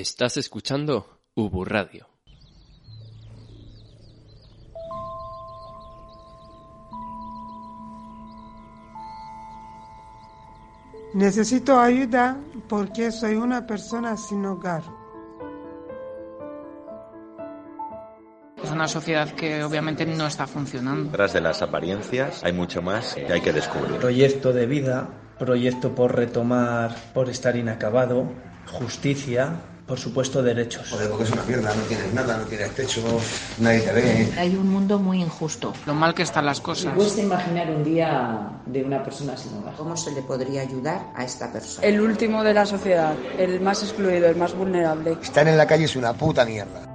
Estás escuchando Ubu Radio. Necesito ayuda porque soy una persona sin hogar. Es una sociedad que obviamente no está funcionando. Tras de las apariencias hay mucho más que hay que descubrir. Proyecto de vida, proyecto por retomar, por estar inacabado, justicia, por supuesto derechos. Joder, porque es una mierda, no tienes nada, no tienes techo, nadie te ve. Hay un mundo muy injusto. Lo mal que están las cosas. Cuesta imaginar un día de una persona sin hogar. ¿Cómo se le podría ayudar a esta persona? El último de la sociedad, el más excluido, el más vulnerable. Estar en la calle es una puta mierda.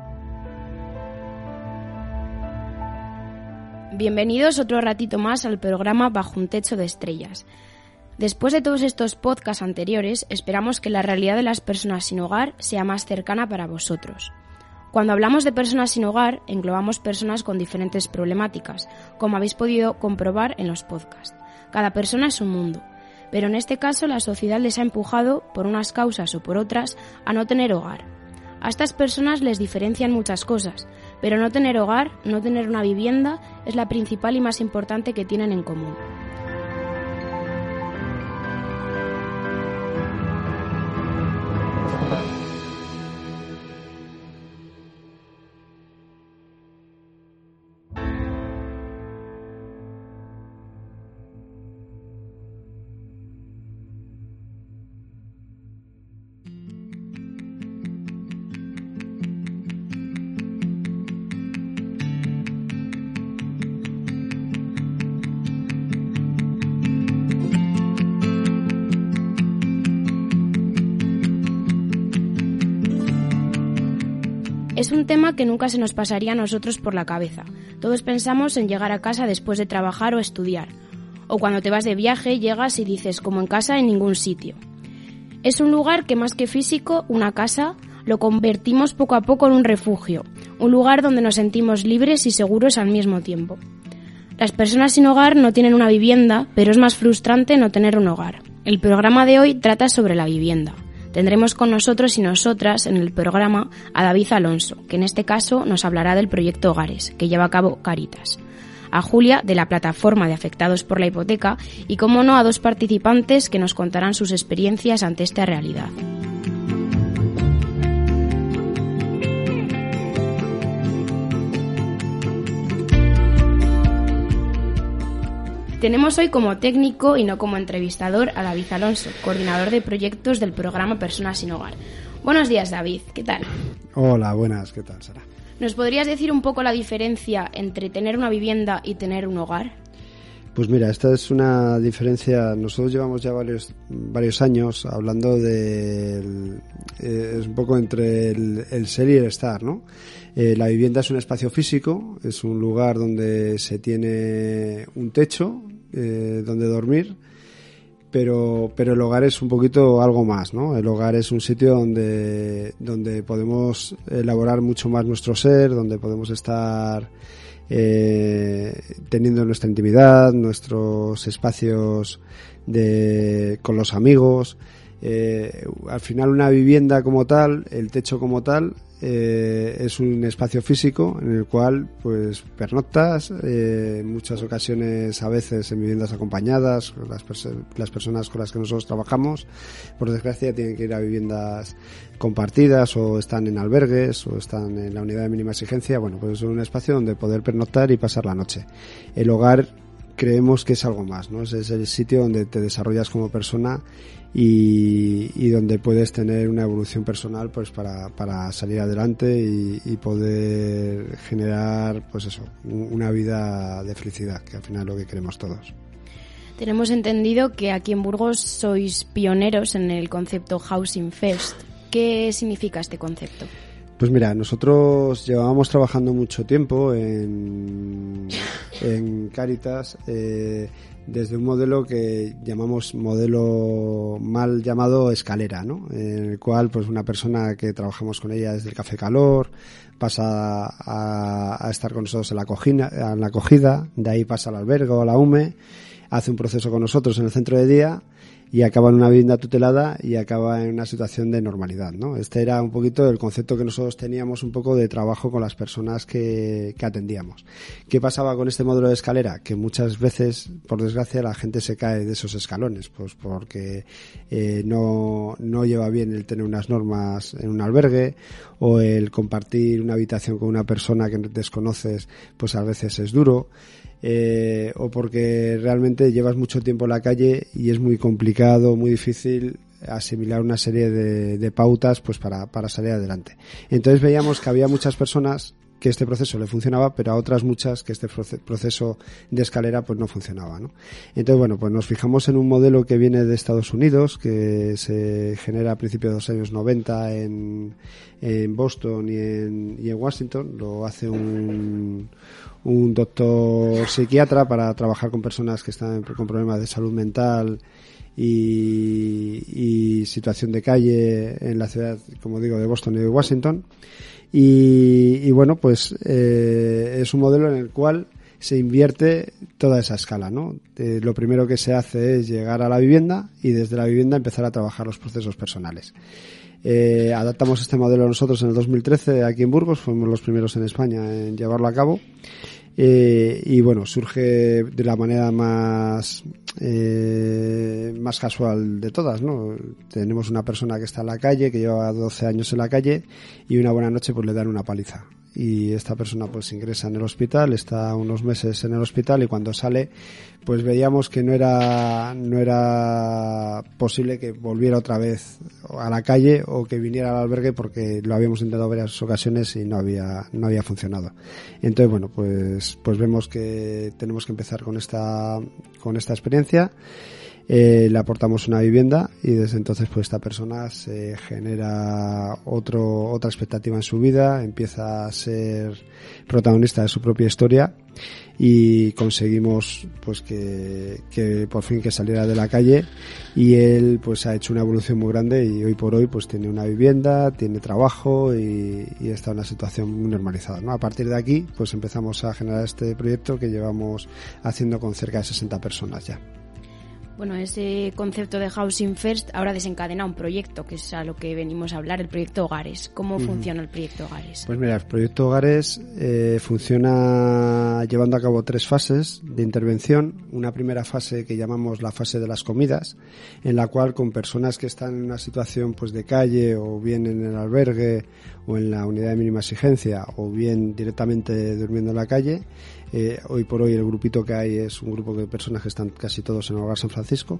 Bienvenidos otro ratito más al programa Bajo un Techo de Estrellas. Después de todos estos podcasts anteriores, esperamos que la realidad de las personas sin hogar sea más cercana para vosotros. Cuando hablamos de personas sin hogar, englobamos personas con diferentes problemáticas, como habéis podido comprobar en los podcasts. Cada persona es un mundo, pero en este caso la sociedad les ha empujado, por unas causas o por otras, a no tener hogar. A estas personas les diferencian muchas cosas, pero no tener hogar, no tener una vivienda, es la principal y más importante que tienen en común. Tema que nunca se nos pasaría a nosotros por la cabeza. Todos pensamos en llegar a casa después de trabajar o estudiar. O cuando te vas de viaje, llegas y dices, como en casa en ningún sitio. Es un lugar que más que físico, una casa, lo convertimos poco a poco en un refugio, un lugar donde nos sentimos libres y seguros al mismo tiempo. Las personas sin hogar no tienen una vivienda, pero es más frustrante no tener un hogar. El programa de hoy trata sobre la vivienda. Tendremos con nosotros y nosotras en el programa a David Alonso, que en este caso nos hablará del proyecto Hogares, que lleva a cabo Caritas. A Julia, de la plataforma de afectados por la hipoteca, y como no a dos participantes que nos contarán sus experiencias ante esta realidad. Tenemos hoy como técnico y no como entrevistador a David Alonso, coordinador de proyectos del programa Personas sin Hogar. Buenos días, David. ¿Qué tal? Hola, buenas. ¿Qué tal, Sara? ¿Nos podrías decir un poco la diferencia entre tener una vivienda y tener un hogar? Pues mira, esta es una diferencia. Nosotros llevamos ya varios, varios años hablando de. Eh, es un poco entre el, el, ser y el estar, ¿no? Eh, la vivienda es un espacio físico, es un lugar donde se tiene un techo eh, donde dormir, pero, pero el hogar es un poquito algo más, ¿no? El hogar es un sitio donde, donde podemos elaborar mucho más nuestro ser, donde podemos estar eh, teniendo nuestra intimidad, nuestros espacios de, con los amigos. Al final una vivienda como tal, el techo como tal, eh, es un espacio físico en el cual pues pernoctas eh, en muchas ocasiones a veces en viviendas acompañadas las, las personas con las que nosotros trabajamos. Por desgracia tienen que ir a viviendas compartidas o están en albergues o están en la unidad de mínima exigencia. Bueno pues es un espacio donde poder pernoctar y pasar la noche. El hogar creemos que es algo más, ¿no? Es, el sitio donde te desarrollas como persona y, donde puedes tener una evolución personal pues para, para salir adelante y, y, poder generar pues eso, una vida de felicidad, que al final es lo que queremos todos. Tenemos entendido que aquí en Burgos sois pioneros en el concepto Housing First. ¿Qué significa este concepto? Pues mira, nosotros llevábamos trabajando mucho tiempo en, en Caritas eh, desde un modelo que llamamos modelo mal llamado escalera, ¿no? En el cual, pues una persona que trabajamos con ella desde el Café Calor pasa a, a estar con nosotros en la, acogida, en la acogida, de ahí pasa al albergue o a la UME, hace un proceso con nosotros en el centro de día y acaba en una vivienda tutelada y acaba en una situación de normalidad, ¿no? Este era un poquito el concepto que nosotros teníamos un poco de trabajo con las personas que, que atendíamos. ¿Qué pasaba con este modelo de escalera? Que muchas veces, por desgracia, la gente se cae de esos escalones, pues porque eh, no, no lleva bien el tener unas normas en un albergue o el compartir una habitación con una persona que desconoces, pues a veces es duro eh, o porque realmente llevas mucho tiempo en la calle y es muy complicado, muy difícil asimilar una serie de, de pautas pues para, para salir adelante. Entonces veíamos que había muchas personas que este proceso le funcionaba, pero a otras muchas que este proceso de escalera pues no funcionaba, ¿no? Entonces, bueno, pues nos fijamos en un modelo que viene de Estados Unidos, que se genera a principios de los años 90 en, en Boston y en, y en Washington. Lo hace un, un doctor psiquiatra para trabajar con personas que están con problemas de salud mental y, y, situación de calle en la ciudad, como digo, de Boston y de Washington. Y, y bueno, pues eh, es un modelo en el cual se invierte toda esa escala, ¿no? Eh, lo primero que se hace es llegar a la vivienda y desde la vivienda empezar a trabajar los procesos personales. Eh, adaptamos este modelo nosotros en el 2013 aquí en Burgos, fuimos los primeros en España en llevarlo a cabo. Eh, y bueno, surge de la manera más, eh, más casual de todas, ¿no? Tenemos una persona que está en la calle, que lleva 12 años en la calle, y una buena noche pues le dan una paliza y esta persona pues ingresa en el hospital, está unos meses en el hospital y cuando sale pues veíamos que no era no era posible que volviera otra vez a la calle o que viniera al albergue porque lo habíamos intentado varias ocasiones y no había no había funcionado. Entonces bueno, pues pues vemos que tenemos que empezar con esta con esta experiencia eh, le aportamos una vivienda y desde entonces pues esta persona se genera otro, otra expectativa en su vida, empieza a ser protagonista de su propia historia y conseguimos pues que, que por fin que saliera de la calle y él pues ha hecho una evolución muy grande y hoy por hoy pues tiene una vivienda, tiene trabajo y, y está en una situación muy normalizada. ¿no? A partir de aquí pues empezamos a generar este proyecto que llevamos haciendo con cerca de 60 personas ya. Bueno, ese concepto de Housing First ahora desencadena un proyecto, que es a lo que venimos a hablar, el proyecto Hogares. ¿Cómo uh -huh. funciona el proyecto Hogares? Pues mira, el proyecto Hogares eh, funciona llevando a cabo tres fases de intervención. Una primera fase que llamamos la fase de las comidas, en la cual con personas que están en una situación pues de calle o bien en el albergue o en la unidad de mínima exigencia o bien directamente durmiendo en la calle, eh, hoy por hoy el grupito que hay es un grupo de personas que están casi todos en el Hogar San Francisco.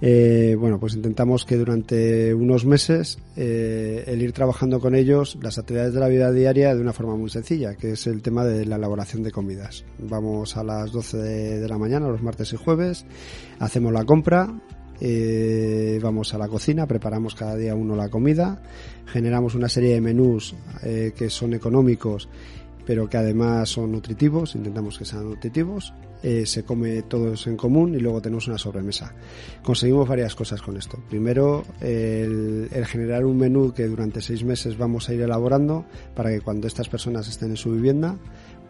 Eh, bueno, pues intentamos que durante unos meses eh, el ir trabajando con ellos las actividades de la vida diaria de una forma muy sencilla, que es el tema de la elaboración de comidas. Vamos a las 12 de, la mañana, los martes y jueves, hacemos la compra, eh, vamos a la cocina, preparamos cada día uno la comida, generamos una serie de menús que son económicos pero que además son nutritivos, intentamos que sean nutritivos, eh, se come todos en común y luego tenemos una sobremesa. Conseguimos varias cosas con esto. Primero, el, el, generar un menú que durante seis meses vamos a ir elaborando para que cuando estas personas estén en su vivienda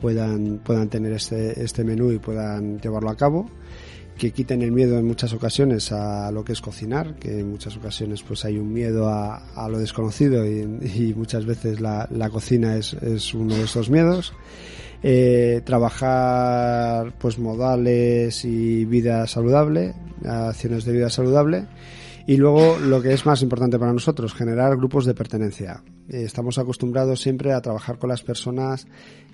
puedan, puedan tener este, este menú y puedan llevarlo a cabo que quiten el miedo en muchas ocasiones a lo que es cocinar, que en muchas ocasiones pues hay un miedo a, a lo desconocido y, muchas veces la, cocina es, uno de esos miedos. Eh, trabajar pues modales y vida saludable, acciones de vida saludable y luego lo que es más importante para nosotros, generar grupos de pertenencia. estamos acostumbrados siempre a trabajar con las personas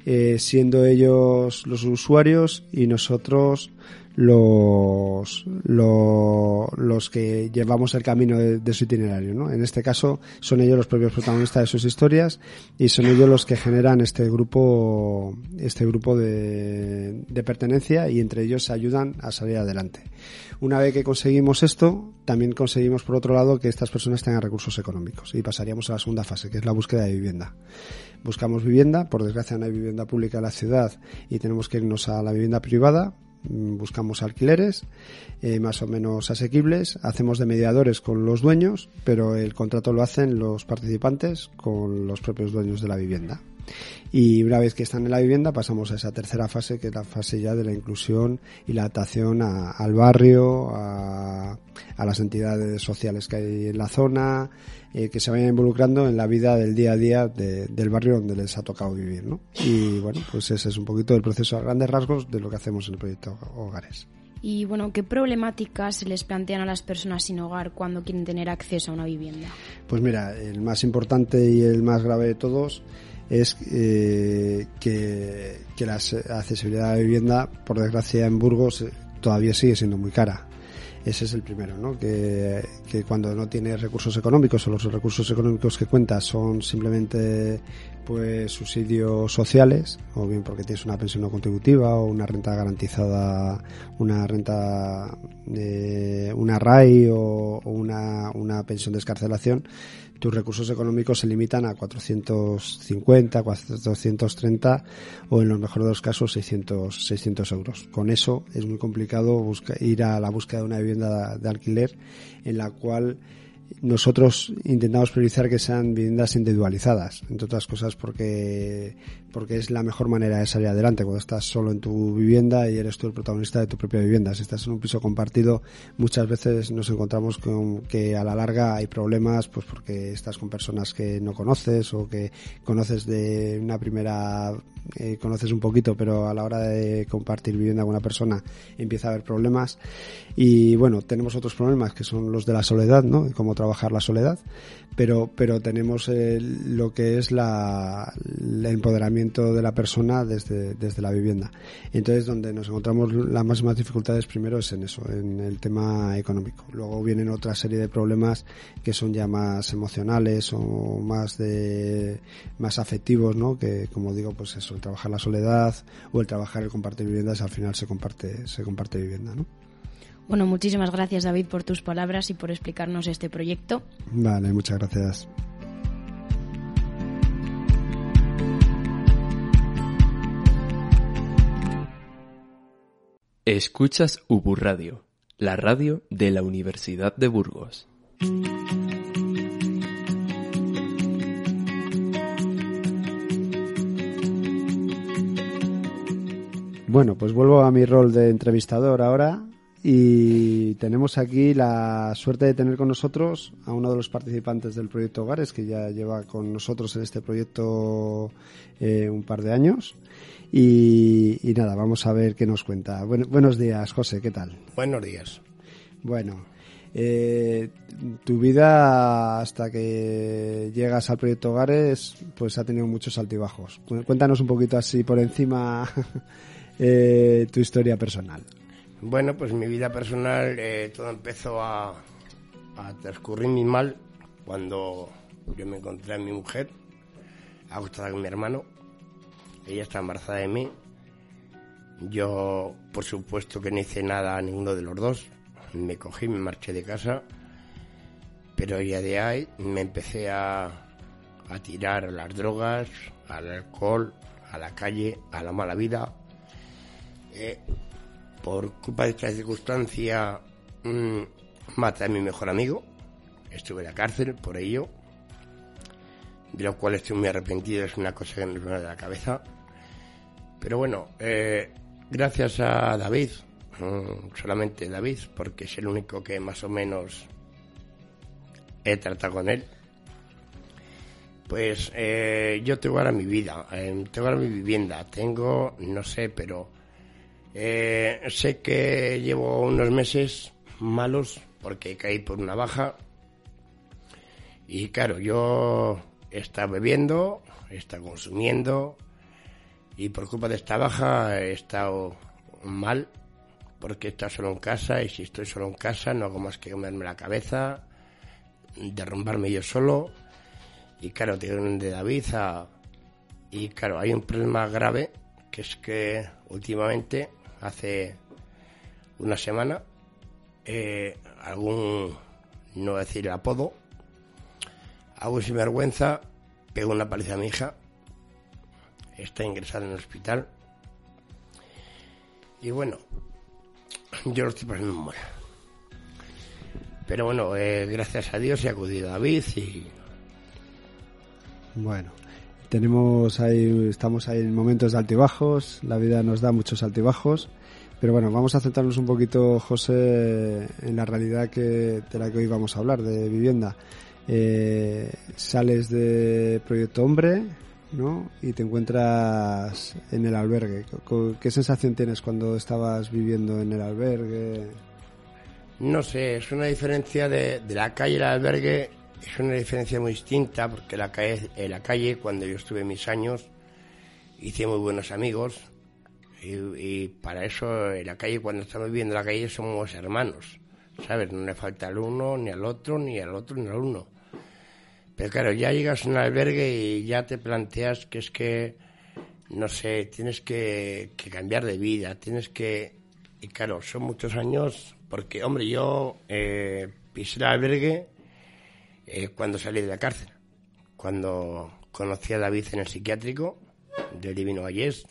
eh, siendo ellos los usuarios y nosotros los, los, que llevamos el camino de, su itinerario. ¿no? En este caso son ellos los propios protagonistas de sus historias y son ellos los que generan este grupo, este grupo de, de pertenencia y entre ellos se ayudan a salir adelante. Una vez que conseguimos esto, también conseguimos por otro lado que estas personas tengan recursos económicos y pasaríamos a la segunda fase, que es la búsqueda de vivienda. Buscamos vivienda, por desgracia no hay vivienda pública en la ciudad y tenemos que irnos a la vivienda privada Mm, buscamos alquileres eh, más o menos asequibles, hacemos de mediadores con los dueños, pero el contrato lo hacen los participantes con los propios dueños de la vivienda. Y una vez que están en la vivienda pasamos a esa tercera fase, que es la fase ya de la inclusión y la adaptación al barrio, a, las entidades sociales que hay en la zona, eh, que se vayan involucrando en la vida del día a día del barrio donde les ha tocado vivir. ¿no? Y bueno, pues ese es un poquito el proceso a grandes rasgos de lo que hacemos en el proyecto Hogares. Y bueno, ¿qué problemáticas se les plantean a las personas sin hogar cuando quieren tener acceso a una vivienda? Pues mira, el más importante y el más grave de todos es eh, que, la accesibilidad a la vivienda, por desgracia en Burgos, eh, todavía sigue siendo muy cara. Ese es el primero, ¿no? Que, que cuando no tienes recursos económicos o los recursos económicos que cuentas son simplemente pues subsidios sociales, o bien porque tienes una pensión no contributiva o una renta garantizada, una renta, de una RAI o, una, pensión de escarcelación, tus recursos económicos se limitan a 450, 430 o en los mejores de los casos 600, 600 euros. Con eso es muy complicado ir a la búsqueda de una vivienda de alquiler en la cual nosotros intentamos priorizar que sean viviendas individualizadas, entre otras cosas porque, porque es la mejor manera de salir adelante cuando estás solo en tu vivienda y eres tú el protagonista de tu propia vivienda. Si estás en un piso compartido, muchas veces nos encontramos con que a la larga hay problemas pues porque estás con personas que no conoces o que conoces de una primera eh, conoces un poquito, pero a la hora de compartir vivienda con una persona empieza a haber problemas. Y bueno, tenemos otros problemas que son los de la soledad, ¿no? Trabajar la soledad, pero, pero tenemos lo que es la, el empoderamiento de la persona desde, desde la vivienda. Entonces, donde nos encontramos las máximas dificultades primero es en eso, en el tema económico. Luego vienen otra serie de problemas que son ya más emocionales o más de, más afectivos, ¿no? Que, como digo, pues eso, el trabajar la soledad o el trabajar el compartir viviendas, al final se comparte, se comparte vivienda, ¿no? Bueno, muchísimas gracias David por tus palabras y por explicarnos este proyecto. Vale, muchas gracias. Escuchas Ubu Radio, la radio de la Universidad de Burgos. Bueno, pues vuelvo a mi rol de entrevistador ahora y tenemos aquí la suerte de tener con nosotros a uno de los participantes del proyecto Hogares, que ya lleva con nosotros en este proyecto eh, un par de años. Y, nada, vamos a ver qué nos cuenta. buenos días, José, ¿qué tal? Buenos días. Bueno, eh, tu vida hasta que llegas al proyecto Hogares, pues ha tenido muchos altibajos. Cuéntanos un poquito así por encima eh, tu historia personal? Bueno, pues mi vida personal eh, todo empezó a, a transcurrir muy mal cuando yo me encontré a mi mujer, acostada con mi hermano. Ella está embarazada de mí. Yo, por supuesto, que no hice nada a ninguno de los dos. Me cogí, me marché de casa. Pero ya de ahí me empecé a, a tirar a las drogas, al alcohol, a la calle, a la mala vida, eh, por culpa de esta circunstancia, mmm, a mi mejor amigo. Estuve en la cárcel por ello, de lo cual estoy muy arrepentido, es una cosa que me viene de la cabeza. Pero bueno, eh, gracias a David, mm, solamente David, porque es el único que más o menos he tratado con él. Pues eh, yo tengo ahora mi vida, tengo ahora mi vivienda, tengo, no sé, pero eh, sé que llevo unos meses malos porque caí por una baja. Y claro, yo está bebiendo, está consumiendo y por culpa de esta baja he estado mal porque está solo en casa y si estoy solo en casa no hago más que comerme la cabeza, derrumbarme yo solo y claro, tienen de David a... Y claro, hay un problema grave que es que últimamente, hace una semana, eh, algún, no decir apodo, algún sinvergüenza pegó una paliza a mi hija, está ingresada en el hospital y bueno, yo lo estoy pasando mal. Pero bueno, eh, gracias a Dios he acudido a David y... Bueno, tenemos ahí, estamos ahí en momentos de altibajos, la vida nos da muchos altibajos, pero bueno, vamos a centrarnos un poquito, José, en la realidad que, de la que hoy vamos a hablar, de vivienda. Eh, sales de Proyecto Hombre, ¿no? Y te encuentras en el albergue. ¿Qué sensación tienes cuando estabas viviendo en el albergue? No sé, es una diferencia de, la calle al albergue, es una diferencia muy distinta, porque la calle, en la calle, cuando yo estuve mis años, hice muy buenos amigos, y, para eso en la calle, cuando estamos viviendo en la calle, somos hermanos, ¿sabes? No le falta al uno, ni al otro, ni al otro, ni al uno. Pero claro, ya llegas a un albergue y ya te planteas que es que, no sé, tienes que, cambiar de vida, tienes que... Y claro, son muchos años, porque, hombre, yo eh, pisé el albergue eh, cuando salí de la cárcel, cuando conocí a David en el psiquiátrico del Divino Vallés.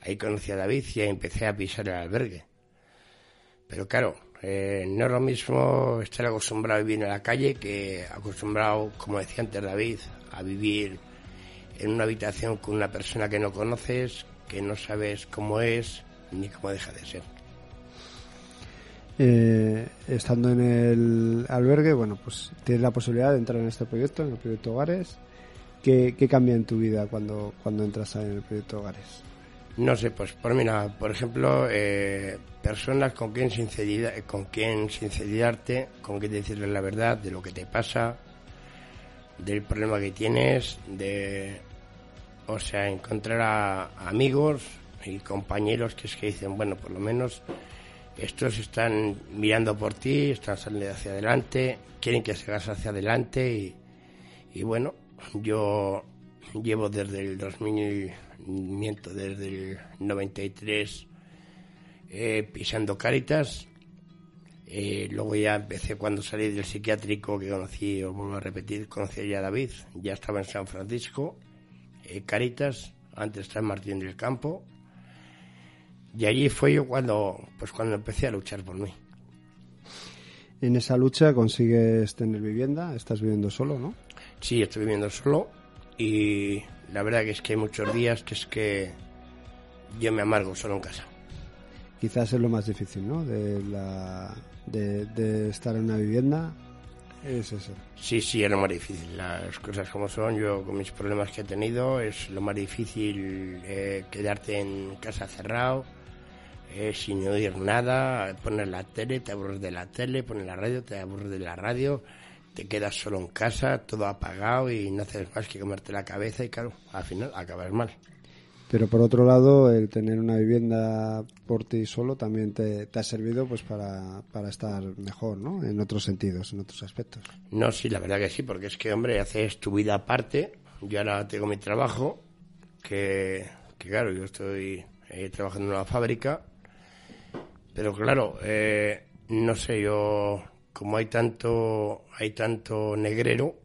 Ahí conocí a David y empecé a pisar el albergue. Pero claro, eh, no es lo mismo estar acostumbrado a vivir en la calle que acostumbrado, como decía antes David, a vivir en una habitación con una persona que no conoces, que no sabes cómo es ni cómo deja de ser. Eh, estando en el albergue, bueno, pues tienes la posibilidad de entrar en este proyecto, en el proyecto Hogares. ¿Qué, cambia en tu vida cuando, cuando entras en el proyecto Hogares? No sé, pues por mira, por ejemplo, eh, personas con quien sinceridad, con quien sinceridarte, con decirles la verdad de lo que te pasa, del problema que tienes, de, o sea, encontrar a amigos y compañeros que es que dicen, bueno, por lo menos estos están mirando por ti, están saliendo hacia adelante, quieren que sigas hacia adelante y, bueno, yo llevo desde el 2000 miento desde el 93 eh, pisando Caritas. Eh, luego ya empecé cuando salí del psiquiátrico que conocí, os vuelvo a repetir, conocí ya a David, ya estaba en San Francisco, eh, Caritas, antes estaba en Martín del Campo. Y allí fue yo cuando, pues cuando empecé a luchar por mí. En esa lucha consigues tener vivienda, estás viviendo solo, ¿no? Sí, estoy viviendo solo y la verdad que es que hay muchos días que es que yo me amargo solo en casa. Quizás es lo más difícil, ¿no? De, la, de, estar en una vivienda. Es eso. Sí, sí, es lo más difícil. Las cosas como son, yo con mis problemas que he tenido, es lo más difícil eh, quedarte en casa cerrado, eh, sin oír nada, poner la tele, te aburres de la tele, poner la radio, te aburres de la radio te quedas solo en casa, todo apagado y no haces más que comerte la cabeza y claro, al final acabas mal. Pero por otro lado, el tener una vivienda por ti solo también te, ha servido pues para, para, estar mejor, ¿no? En otros sentidos, en otros aspectos. No, sí, la verdad que sí, porque es que, hombre, haces tu vida aparte. Yo ahora tengo mi trabajo, que, que claro, yo estoy eh, trabajando en una fábrica, pero claro, eh, no sé, yo como hay tanto, hay tanto negrero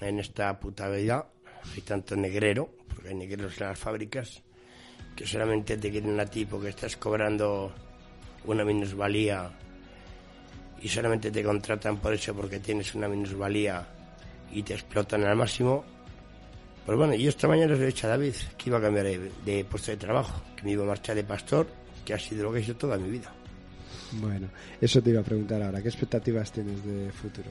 en esta puta vida, hay tanto negrero, porque hay negreros en las fábricas, que solamente te quieren a ti porque estás cobrando una minusvalía y solamente te contratan por eso porque tienes una minusvalía y te explotan al máximo. Pues bueno, yo esta mañana les he dicho a David que iba a cambiar de, de puesto de trabajo, que me iba a marchar de pastor, que ha sido lo que he hecho toda mi vida. Bueno, eso te iba a preguntar ahora. ¿Qué expectativas tienes de futuro?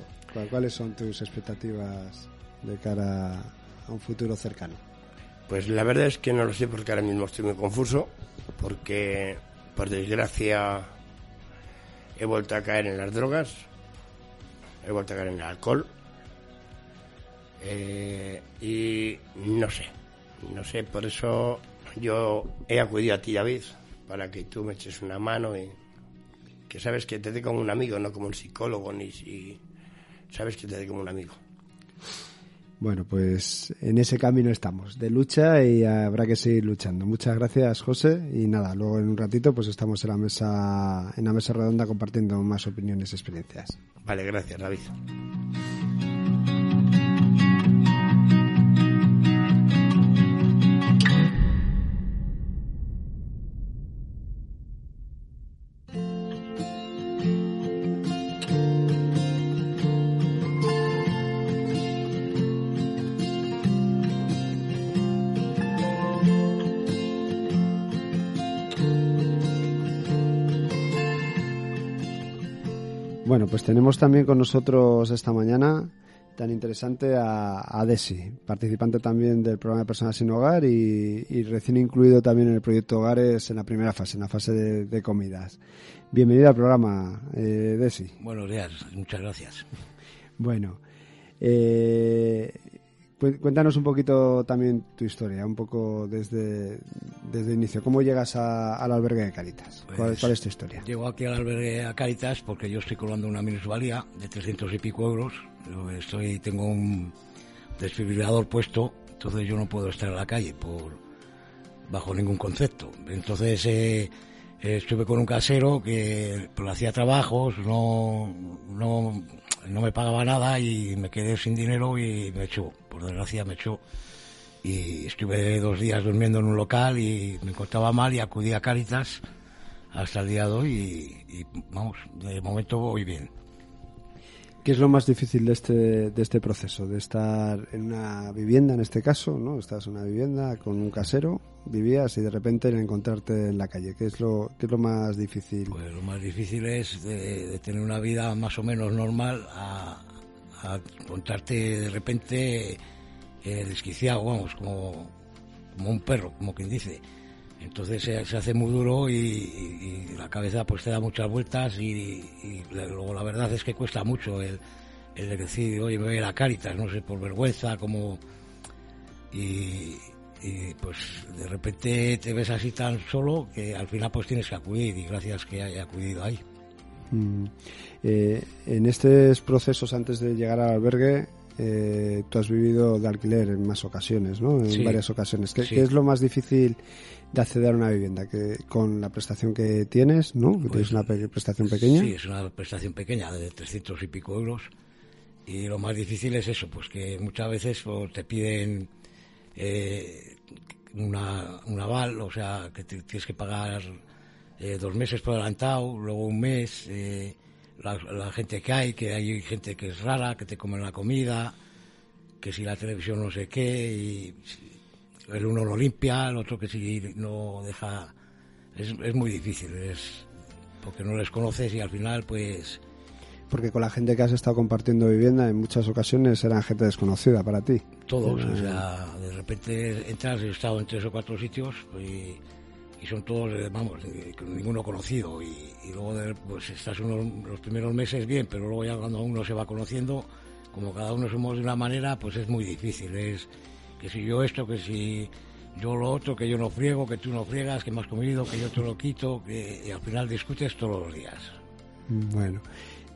¿Cuáles son tus expectativas de cara a un futuro cercano? Pues la verdad es que no lo sé porque ahora mismo estoy muy confuso, porque por desgracia he vuelto a caer en las drogas, he vuelto a caer en el alcohol, eh, Y no sé, no sé, por eso yo he acudido a ti, David, para que tú me eches una mano y que sabes que te dé como un amigo, no como un psicólogo, ni si sabes que te dé como un amigo. Bueno, pues en ese camino estamos, de lucha y habrá que seguir luchando. Muchas gracias, José. Y nada, luego en un ratito pues estamos en la mesa, en la mesa redonda compartiendo más opiniones y experiencias. Vale, gracias, David. Tenemos también con nosotros esta mañana tan interesante a, Desi, participante también del programa de Personas sin Hogar y, recién incluido también en el proyecto Hogares en la primera fase, en la fase de, comidas. Bienvenida al programa, eh, Desi. Buenos días, muchas gracias. Bueno, eh, Cuéntanos un poquito también tu historia, un poco desde, desde el inicio. ¿Cómo llegas al albergue de Caritas? ¿Cuál, pues, es tu historia? Llego aquí al albergue de Caritas porque yo estoy colando una minusvalía de 300 y pico euros. Estoy, tengo un desfibrilador puesto, entonces yo no puedo estar en la calle por bajo ningún concepto. Entonces eh, estuve con un casero que pues, hacía trabajos, no, no, no me pagaba nada y me quedé sin dinero y me echó por desgracia me echó y estuve dos días durmiendo en un local y me encontraba mal y acudí a Caritas hasta el día de hoy y, vamos, de momento voy bien. ¿Qué es lo más difícil de este, de este proceso? De estar en una vivienda, en este caso, ¿no? Estás en una vivienda con un casero, vivías y de repente encontrarte en la calle. ¿Qué es lo, qué es lo más difícil? Pues lo más difícil es de, tener una vida más o menos normal a, a encontrarte de repente eh, desquiciado, vamos, como, como un perro, como quien dice. Entonces se, hace muy duro y, la cabeza pues te da muchas vueltas y, luego la verdad es que cuesta mucho el, decir, oye, me voy a ir a Cáritas, no sé, por vergüenza, como... Y, pues de repente te ves así tan solo que al final pues tienes que acudir y gracias que haya acudido ahí. Mm. Eh, en estos procesos antes de llegar al albergue, eh, tú has vivido de alquiler en más ocasiones, ¿no? En varias ocasiones. ¿Qué, es lo más difícil de acceder a una vivienda? Que con la prestación que tienes, ¿no? Que tienes pues, una prestación pequeña. Sí, es una prestación pequeña de 300 y pico euros. Y lo más difícil es eso, pues que muchas veces pues, te piden eh, una, un aval, o sea, que tienes que pagar eh, dos meses por adelantado, luego un mes, eh, la, gente que hay, que hay gente que es rara, que te come la comida, que si la televisión no sé qué, y el uno lo limpia, el otro que si no deja... Es, es muy difícil, es porque no les conoces y al final pues... Porque con la gente que has estado compartiendo vivienda en muchas ocasiones eran gente desconocida para ti. Todos, o sea, de repente entras, he estado en tres o cuatro sitios y y son todos, eh, vamos, ninguno conocido. Y, luego pues estás unos, los primeros meses bien, pero luego ya cuando uno se va conociendo, como cada uno somos de una manera, pues es muy difícil. Es que si yo esto, que si yo lo otro, que yo no friego, que tú no friegas, que me has comido, que yo te lo quito, que y al final discutes todos los días. Bueno,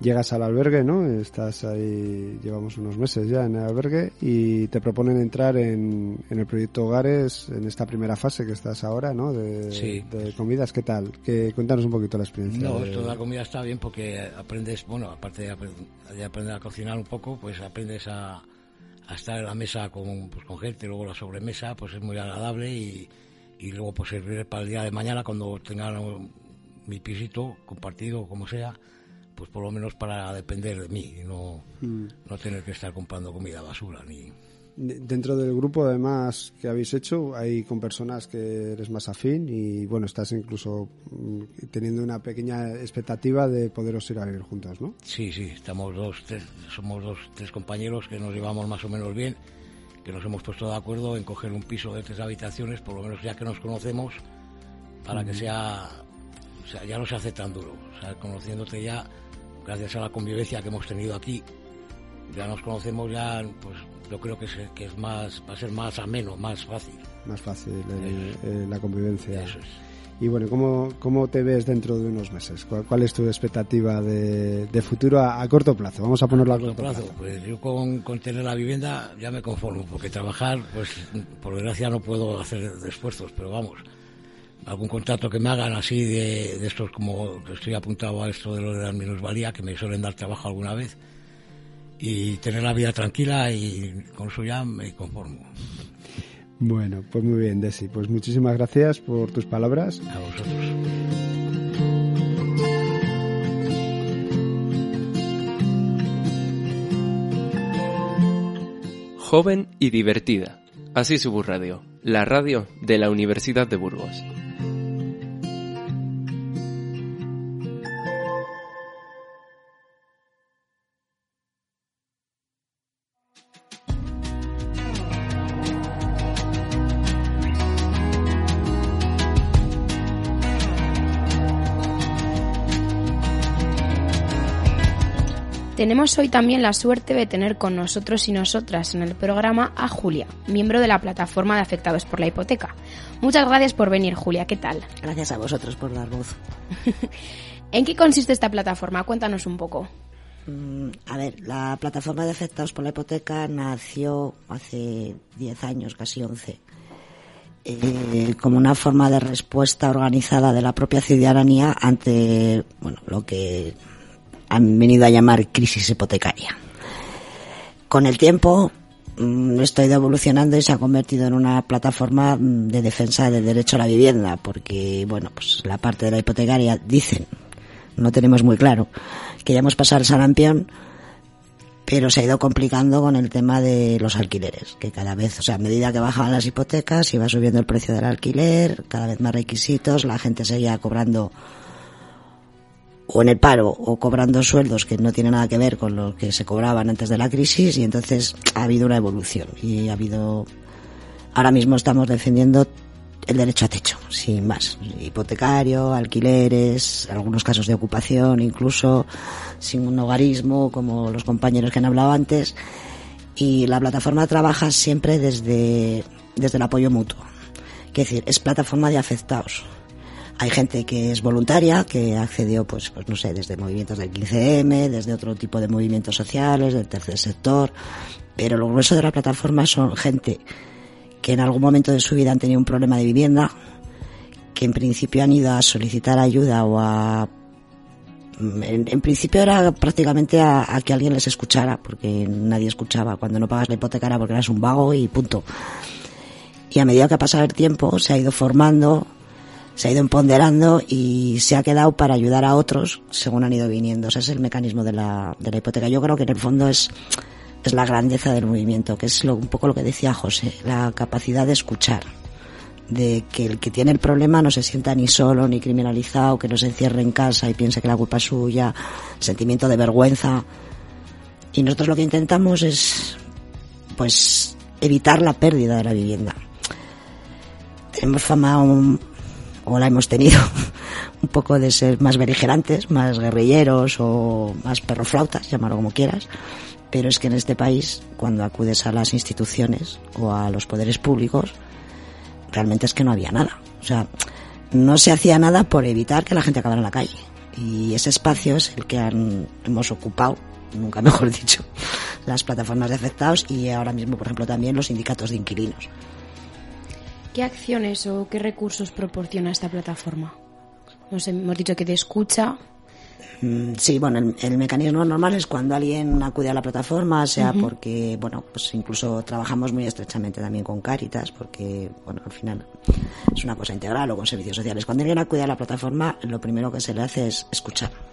llegas al albergue, ¿no? Estás ahí, llevamos unos meses ya en el albergue y te proponen entrar en, el proyecto Hogares en esta primera fase que estás ahora, ¿no? De, comidas, ¿qué tal? Que, cuéntanos un poquito la experiencia. No, esto de la comida está bien porque aprendes, bueno, aparte de, aprender a cocinar un poco, pues aprendes a, estar en la mesa con, pues, con gente, luego la sobremesa, pues es muy agradable y, y luego pues servir para el día de mañana cuando tenga mi pisito compartido, como sea, pues por lo menos para depender de mí y no, mm. no tener que estar comprando comida basura ni dentro del grupo además que habéis hecho hay con personas que eres más afín y bueno estás incluso mm, teniendo una pequeña expectativa de poderos ir a vivir juntos no sí sí estamos dos somos dos tres compañeros que nos llevamos más o menos bien que nos hemos puesto de acuerdo en coger un piso de tres habitaciones por lo menos ya que nos conocemos para que sea sea ya no se hace tan duro o sea conociéndote ya gracias a la convivencia que hemos tenido aquí, ya nos conocemos, ya pues yo creo que es, que es más, va a ser más ameno, más fácil. Más fácil eh, la convivencia. Y bueno, ¿cómo, ¿cómo te ves dentro de unos meses? ¿Cuál, es tu expectativa de, futuro a, corto plazo? Vamos a ponerlo a, corto, plazo. Pues yo con, con, tener la vivienda ya me conformo, porque trabajar, pues por desgracia no puedo hacer esfuerzos, pero vamos, algún contrato que me hagan así de, de estos como estoy apuntado a esto de lo de la minusvalía, que me suelen dar trabajo alguna vez, y tener la vida tranquila y con eso ya me conformo. Bueno, pues muy bien, Desi. Pues muchísimas gracias por tus palabras. A vosotros. Joven y divertida. Así su radio, la radio de la Universidad de Burgos. Tenemos hoy también la suerte de tener con nosotros y nosotras en el programa a Julia, miembro de la plataforma de afectados por la hipoteca. Muchas gracias por venir, Julia. ¿Qué tal? Gracias a vosotros por dar voz. ¿En qué consiste esta plataforma? Cuéntanos un poco. Mm, a ver, la plataforma de afectados por la hipoteca nació hace 10 años, casi 11. Eh, como una forma de respuesta organizada de la propia ciudadanía ante bueno, lo que han venido a llamar crisis hipotecaria. Con el tiempo, mm, esto ha ido evolucionando y se ha convertido en una plataforma mm, de defensa del derecho a la vivienda, porque, bueno, pues la parte de la hipotecaria dicen, no tenemos muy claro, que ya sarampión, pero se ha ido complicando con el tema de los alquileres, que cada vez, o sea, a medida que bajaban las hipotecas, iba subiendo el precio del alquiler, cada vez más requisitos, la gente seguía cobrando o en el paro o cobrando sueldos que no tienen nada que ver con lo que se cobraban antes de la crisis y entonces ha habido una evolución y ha habido ahora mismo estamos defendiendo el derecho a techo, sin más, hipotecario, alquileres, algunos casos de ocupación, incluso sin un hogarismo, como los compañeros que han hablado antes. Y la plataforma trabaja siempre desde, desde el apoyo mutuo. Es decir, es plataforma de afectados. Hay gente que es voluntaria, que accedió, pues, pues no sé, desde movimientos del 15M, desde otro tipo de movimientos sociales, del tercer sector, pero lo grueso de la plataforma son gente que en algún momento de su vida han tenido un problema de vivienda, que en principio han ido a solicitar ayuda o a en, principio era prácticamente a, a, que alguien les escuchara, porque nadie escuchaba. Cuando no pagas la hipoteca era porque eras un vago y punto. Y a medida que ha pasado el tiempo, se ha ido formando, se ha ido empoderando y se ha quedado para ayudar a otros según han ido viniendo. Ese es el mecanismo de la, de la hipoteca. Yo creo que en el fondo es, es la grandeza del movimiento, que es lo, un poco lo que decía José, la capacidad de escuchar, de que el que tiene el problema no se sienta ni solo ni criminalizado, que no se encierre en casa y piense que la culpa es suya, sentimiento de vergüenza. Y nosotros lo que intentamos es, pues, evitar la pérdida de la vivienda. Tenemos fama un, o la hemos tenido, un poco de ser más beligerantes, más guerrilleros o más perroflautas, llamarlo como quieras, pero es que en este país, cuando acudes a las instituciones o a los poderes públicos, realmente es que no había nada. O sea, no se hacía nada por evitar que la gente acabara en la calle. Y ese espacio es el que han, hemos ocupado, nunca mejor dicho, las plataformas de afectados y ahora mismo, por ejemplo, también los sindicatos de inquilinos. ¿Qué acciones o qué recursos proporciona esta plataforma? Nos hemos dicho que te escucha. Mm, sí, bueno, el, mecanismo normal es cuando alguien acude a la plataforma, sea porque, bueno, pues incluso trabajamos muy estrechamente también con Cáritas, porque, bueno, al final es una cosa integral o con servicios sociales. Cuando alguien acude a la plataforma, lo primero que se le hace es escuchar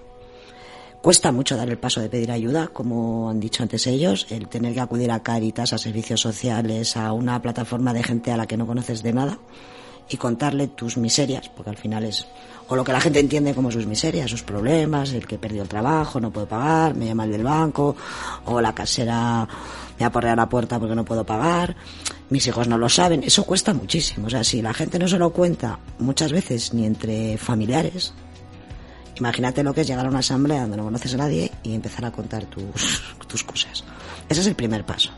Cuesta mucho dar el paso de pedir ayuda, como han dicho antes ellos, el tener que acudir a Caritas, a servicios sociales, a una plataforma de gente a la que no conoces de nada y contarle tus miserias, porque al final es o lo que la gente entiende como sus miserias, sus problemas, el que perdió el trabajo, no puedo pagar, me llama el del banco, o la casera me aporrea la puerta porque no puedo pagar, mis hijos no lo saben, eso cuesta muchísimo. O sea, si la gente no se lo cuenta muchas veces ni entre familiares, Imagínate lo que es llegar a una asamblea donde no conoces a nadie y empezar a contar tus, tus cosas. Ese es el primer paso.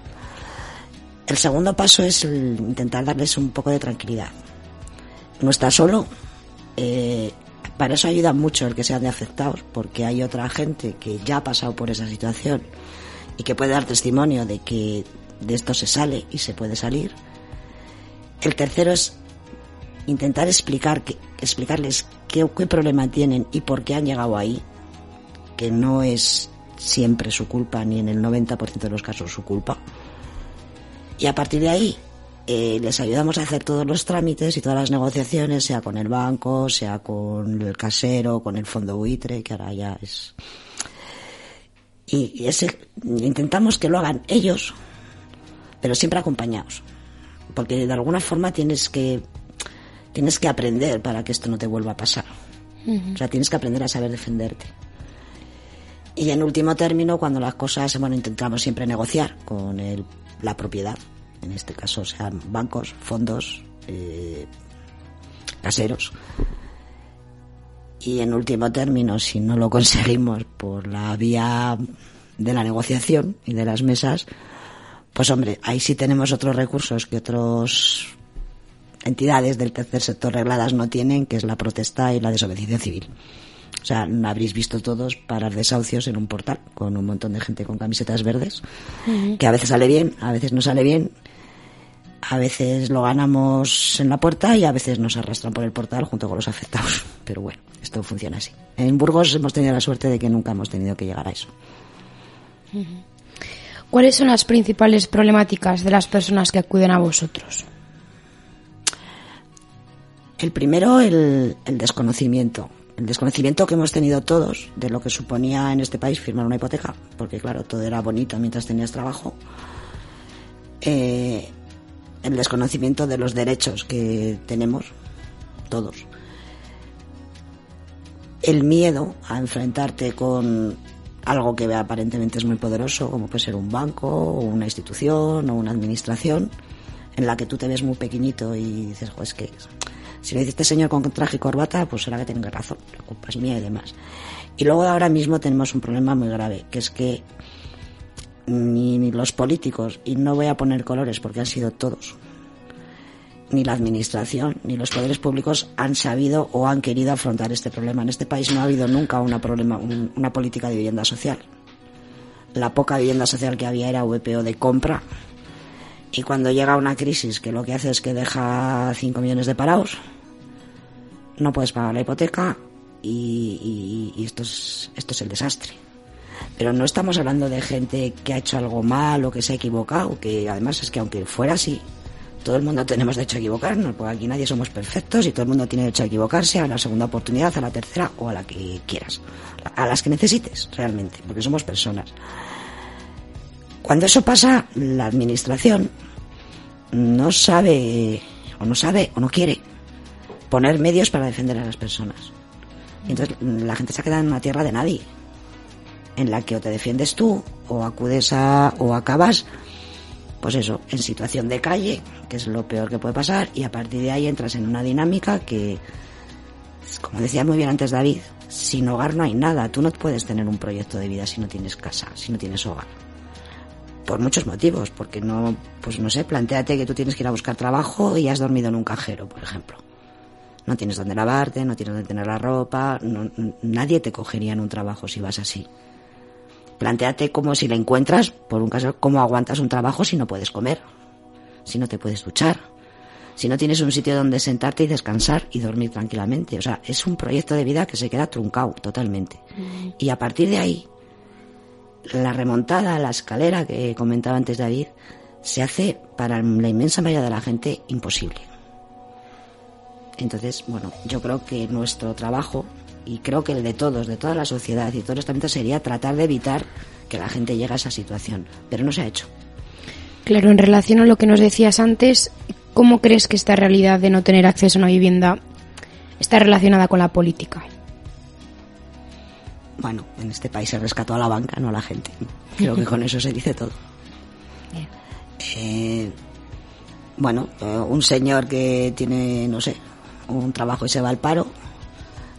El segundo paso es intentar darles un poco de tranquilidad. No está solo. Eh, para eso ayuda mucho el que sean de afectados, porque hay otra gente que ya ha pasado por esa situación y que puede dar testimonio de que de esto se sale y se puede salir. El tercero es intentar explicar que, explicarles qué, qué problema tienen y por qué han llegado ahí, que no es siempre su culpa ni en el 90% de los casos su culpa. Y a partir de ahí eh, les ayudamos a hacer todos los trámites y todas las negociaciones, sea con el banco, sea con el casero, con el fondo buitre, que ahora ya es... Y, intentamos que lo hagan ellos, pero siempre acompañados. Porque de alguna forma tienes que, tienes que aprender para que esto no te vuelva a pasar. O sea, tienes que aprender a saber defenderte. Y en último término, cuando las cosas, bueno, intentamos siempre negociar con el, la propiedad, en este caso sean bancos, fondos, eh, caseros. Y en último término, si no lo conseguimos por la vía de la negociación y de las mesas, pues hombre, ahí sí tenemos otros recursos que otras entidades del tercer sector regladas no tienen, que es la protesta y la desobediencia civil. O sea, habréis visto todos parar desahucios en un portal con un montón de gente con camisetas verdes, que a veces sale bien, a veces no sale bien, a veces lo ganamos en la puerta y a veces nos arrastran por el portal junto con los afectados. Pero bueno, esto funciona así. En Burgos hemos tenido la suerte de que nunca hemos tenido que llegar a eso. ¿Cuáles son las principales problemáticas de las personas que acuden a vosotros? El primero, el, desconocimiento. El desconocimiento que hemos tenido todos de lo que suponía en este país firmar una hipoteca, porque claro, todo era bonito mientras tenías trabajo. Eh, el desconocimiento de los derechos que tenemos todos. El miedo a enfrentarte con algo que aparentemente es muy poderoso, como puede ser un banco, o una institución, o una administración, en la que tú te ves muy pequeñito y dices, pues que si lo dice este señor con traje y corbata, pues será que tenga razón, la culpa es mía y demás. Y luego ahora mismo tenemos un problema muy grave, que es que ni, ni los políticos, y no voy a poner colores porque han sido todos, ni la administración, ni los poderes públicos han sabido o han querido afrontar este problema. En este país no ha habido nunca una, problema, un, una política de vivienda social. La poca vivienda social que había era VPO de compra. Y cuando llega una crisis que lo que hace es que deja 5 millones de parados, no puedes pagar la hipoteca y, esto, es, esto es el desastre. Pero no estamos hablando de gente que ha hecho algo mal o que se ha equivocado, que además es que aunque fuera así, todo el mundo tenemos derecho a equivocarnos, porque aquí nadie somos perfectos y todo el mundo tiene derecho a equivocarse a la segunda oportunidad, a la tercera o a la que quieras, a las que necesites realmente, porque somos personas. Cuando eso pasa, la administración no sabe, o no sabe, o no quiere poner medios para defender a las personas. Y entonces la gente se ha quedado en una tierra de nadie, en la que o te defiendes tú, o acudes a, o acabas pues eso, en situación de calle, que es lo peor que puede pasar, y a partir de ahí entras en una dinámica que, como decía muy bien antes David, sin hogar no hay nada. Tú no puedes tener un proyecto de vida si no tienes casa, si no tienes hogar. Por muchos motivos, porque no, pues no sé, planteate que tú tienes que ir a buscar trabajo y has dormido en un cajero, por ejemplo. No tienes dónde lavarte, no tienes dónde tener la ropa, no, nadie te cogería en un trabajo si vas así. Plantéate como si la encuentras, por un caso, cómo aguantas un trabajo si no puedes comer, si no te puedes duchar, si no tienes un sitio donde sentarte y descansar y dormir tranquilamente. O sea, es un proyecto de vida que se queda truncado totalmente. Mm. Y a partir de ahí, la remontada, la escalera que comentaba antes David, se hace para la inmensa mayoría de la gente imposible. Entonces, bueno, yo creo que nuestro trabajo y creo que el de todos, de toda la sociedad y todos los estamentos sería tratar de evitar que la gente llegue a esa situación, pero no se ha hecho. Claro, en relación a lo que nos decías antes, ¿cómo crees que esta realidad de no tener acceso a una vivienda está relacionada con la política? Bueno, en este país se rescató a la banca, no a la gente. Creo que con eso se dice todo. Eh, bueno, un señor que tiene, no sé, un trabajo y se va al paro,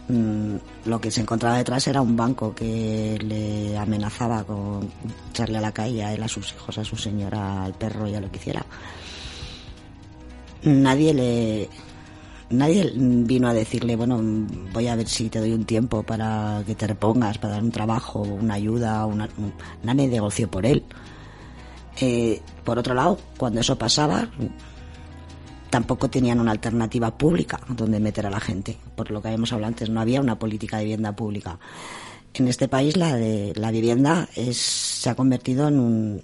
mm, lo que se encontraba detrás era un banco que le amenazaba con echarle a la calle a él, a sus hijos, a su señora, al perro y a lo que hiciera. Nadie le nadie vino a decirle, bueno, voy a ver si te doy un tiempo para que te repongas, para dar un trabajo, una ayuda, una, nadie negoció por él. Eh, por otro lado, cuando eso pasaba, tampoco tenían una alternativa pública donde meter a la gente. Por lo que habíamos hablado antes, no había una política de vivienda pública. En este país la de la vivienda es, se ha convertido en un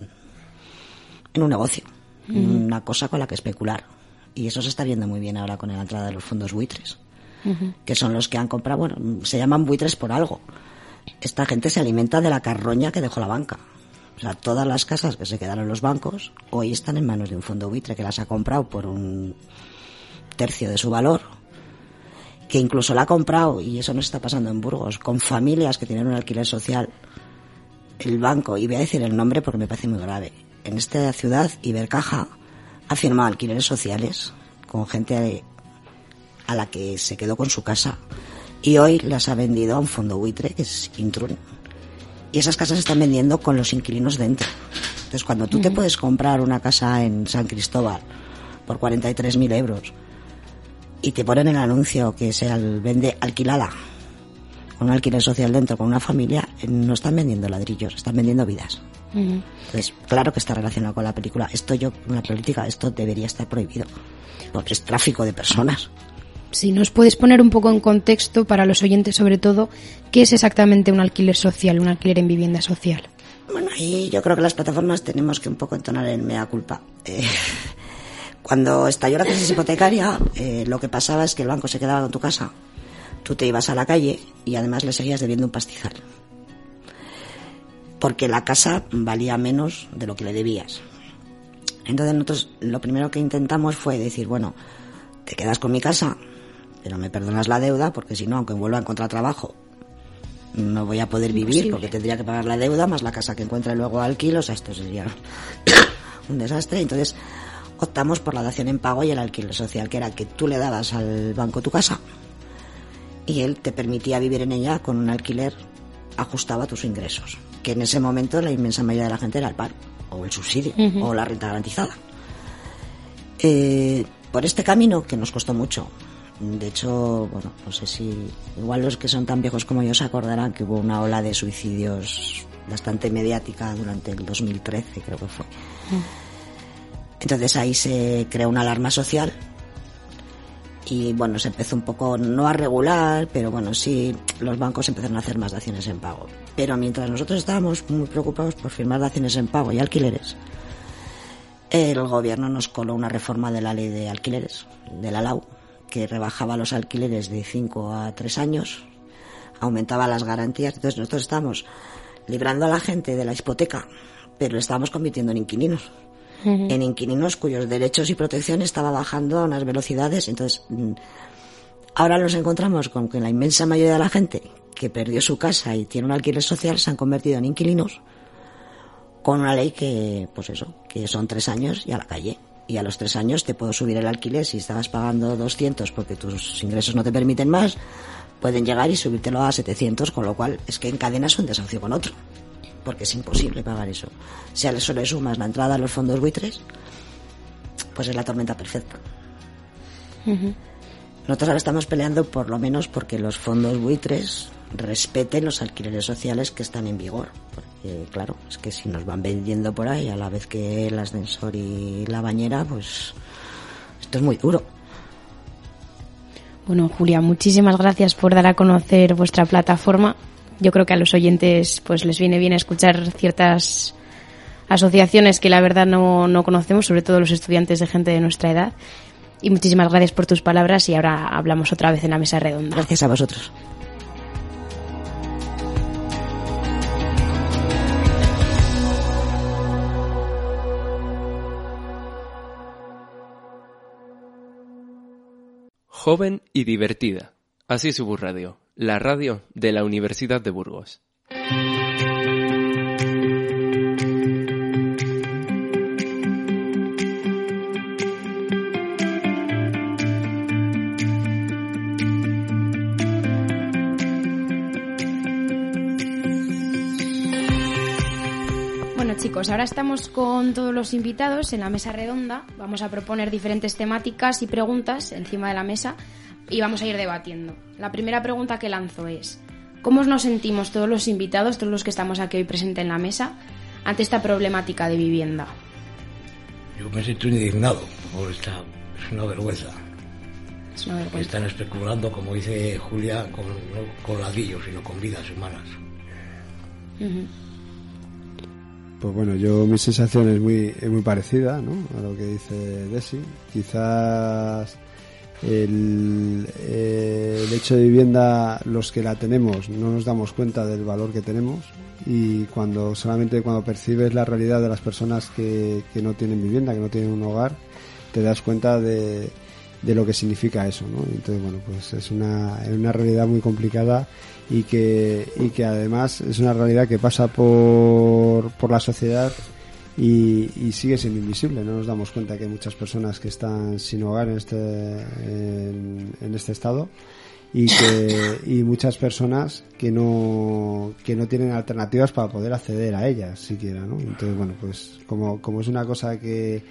en un negocio, una cosa con la que especular. Y eso se está viendo muy bien ahora con la entrada de los fondos buitres, que son los que han comprado, bueno, se llaman buitres por algo. Esta gente se alimenta de la carroña que dejó la banca. O sea, todas las casas que se quedaron en los bancos hoy están en manos de un fondo buitre que las ha comprado por un tercio de su valor, que incluso la ha comprado, y eso no está pasando en Burgos, con familias que tienen un alquiler social. El banco, y voy a decir el nombre porque me parece muy grave, en esta ciudad, Ibercaja ha firmado alquileres sociales con gente a la que se quedó con su casa y hoy las ha vendido a un fondo buitre que es Intrun y esas casas se están vendiendo con los inquilinos dentro. Entonces, cuando tú te puedes comprar una casa en San Cristóbal por 43.000 euros y te ponen el anuncio que se vende alquilada, con un alquiler social dentro, con una familia, no están vendiendo ladrillos, están vendiendo vidas. Entonces, claro que está relacionado con la película. Esto yo, una política, esto debería estar prohibido, porque es tráfico de personas. Si nos puedes poner un poco en contexto para los oyentes, sobre todo, ¿qué es exactamente un alquiler social, un alquiler en vivienda social? Bueno, ahí yo creo que las plataformas tenemos que un poco entonar en mea culpa. Eh, cuando estalló la crisis hipotecaria, eh, lo que pasaba es que el banco se quedaba con tu casa, tú te ibas a la calle y además le seguías debiendo un pastizal. Porque la casa valía menos de lo que le debías. Entonces nosotros lo primero que intentamos fue decir, bueno, te quedas con mi casa, pero me perdonas la deuda porque si no, aunque vuelva a encontrar trabajo, no voy a poder vivir porque tendría que pagar la deuda más la casa que encuentre luego alquilo, o sea, esto sería un desastre. Entonces optamos por la dación en pago y el alquiler social, que era que tú le dabas al banco tu casa y él te permitía vivir en ella con un alquiler ajustado a tus ingresos, que en ese momento la inmensa mayoría de la gente era el paro o el subsidio o la renta garantizada. Eh, por este camino que nos costó mucho, de hecho, bueno, no sé si igual los que son tan viejos como yo se acordarán que hubo una ola de suicidios bastante mediática durante el 2013, creo que fue. Entonces ahí se creó una alarma social y bueno, se empezó un poco, no a regular, pero bueno, sí, los bancos empezaron a hacer más daciones en pago. Pero mientras nosotros estábamos muy preocupados por firmar daciones en pago y alquileres, el gobierno nos coló una reforma de la ley de alquileres, de la LAU, que rebajaba los alquileres de 5 a 3 años, aumentaba las garantías. Entonces nosotros estamos librando a la gente de la hipoteca, pero le estábamos convirtiendo en inquilinos. En inquilinos cuyos derechos y protección estaba bajando a unas velocidades. Entonces, mm, ahora nos encontramos con que la inmensa mayoría de la gente que perdió su casa y tiene un alquiler social se han convertido en inquilinos con una ley que, pues eso, que son tres años y a la calle y a los tres años te puedo subir el alquiler si estabas pagando 200 porque tus ingresos no te permiten más, pueden llegar y subírtelo a 700, con lo cual es que encadenas un desahucio con otro, porque es imposible pagar eso. Si a eso le sumas la entrada a los fondos buitres, pues es la tormenta perfecta. Nosotros ahora estamos peleando por lo menos porque los fondos buitres respeten los alquileres sociales que están en vigor. Porque, claro, es que si nos van vendiendo por ahí a la vez que el ascensor y la bañera, pues esto es muy duro. Bueno, Julia, muchísimas gracias por dar a conocer vuestra plataforma. Yo creo que a los oyentes pues les viene bien escuchar ciertas asociaciones que la verdad no, no conocemos, sobre todo los estudiantes de gente de nuestra edad. Y muchísimas gracias por tus palabras y ahora hablamos otra vez en la mesa redonda. Gracias a vosotros. Joven y divertida. Así es Radio, la radio de la Universidad de Burgos. Chicos, ahora estamos con todos los invitados en la mesa redonda. Vamos a proponer diferentes temáticas y preguntas encima de la mesa y vamos a ir debatiendo. La primera pregunta que lanzo es, ¿cómo nos sentimos todos los invitados, todos los que estamos aquí hoy presentes en la mesa, ante esta problemática de vivienda? Yo me siento indignado por esta... Es una vergüenza. Es una vergüenza. Están especulando, como dice Julia, con, no con ladrillos, sino con vidas humanas. Ujú. Pues bueno, yo mi sensación es muy, es muy parecida ¿no? a lo que dice Desi. Quizás el, hecho de vivienda, los que la tenemos, no nos damos cuenta del valor que tenemos y cuando solamente cuando percibes la realidad de las personas que, que no tienen vivienda, que no tienen un hogar, te das cuenta de, de lo que significa eso, ¿no? Entonces, bueno, pues es una, una realidad muy complicada y que, y que además es una realidad que pasa por, por la sociedad y, y sigue siendo invisible. No nos damos cuenta que hay muchas personas que están sin hogar en este, en este estado y que y muchas personas que no que no tienen alternativas para poder acceder a ellas siquiera no entonces bueno pues como como es una cosa que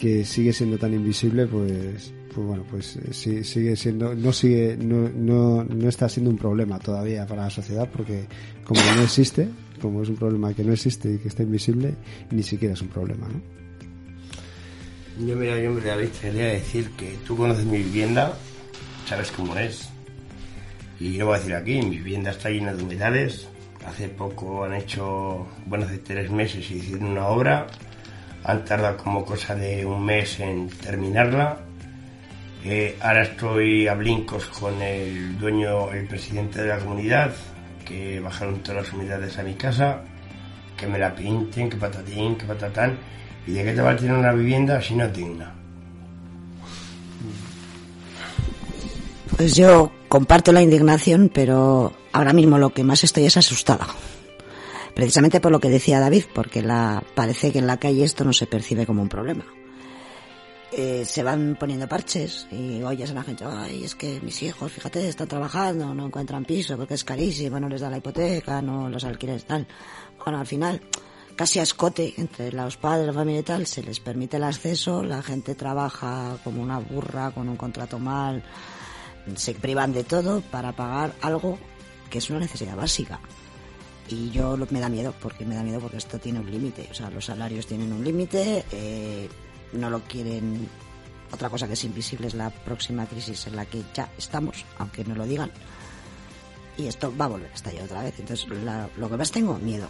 que sigue siendo tan invisible pues pues bueno pues eh, sí- sigue siendo no sigue no, no no está siendo un problema todavía para la sociedad porque como no existe como es un problema que no existe y que está invisible ni siquiera es un problema no Yo, mira, yo me te quería decir que tú conoces mi vivienda, sabes cómo es. Y yo voy a decir aquí, mi vivienda está llena de humedades. Hace poco han hecho, bueno, hace tres meses hicieron una obra. Han tardado como cosa de un mes en terminarla. Eh, ahora estoy a blincos con el dueño, el presidente de la comunidad, que bajaron todas las humedades a mi casa, que me la pinten, que patatín, que patatán. ¿Y de qué te va a tener una vivienda si no digna? Pues yo comparto la indignación, pero ahora mismo lo que más estoy es asustada. Precisamente por lo que decía David, porque la, parece que en la calle esto no se percibe como un problema. Eh, se van poniendo parches y oyes a la gente, ay, es que mis hijos, fíjate, están trabajando, no encuentran piso porque es carísimo, no les da la hipoteca, no los alquileres tal. Bueno, al final, casi a escote entre los padres, la familia y tal, se les permite el acceso, la gente trabaja como una burra, con un contrato mal, se privan de todo para pagar algo que es una necesidad básica. Y yo me da miedo, porque me da miedo porque esto tiene un límite. O sea, los salarios tienen un límite, eh, no lo quieren. Otra cosa que es invisible es la próxima crisis en la que ya estamos, aunque no lo digan. Y esto va a volver a estallar otra vez. Entonces, lo que más tengo, miedo.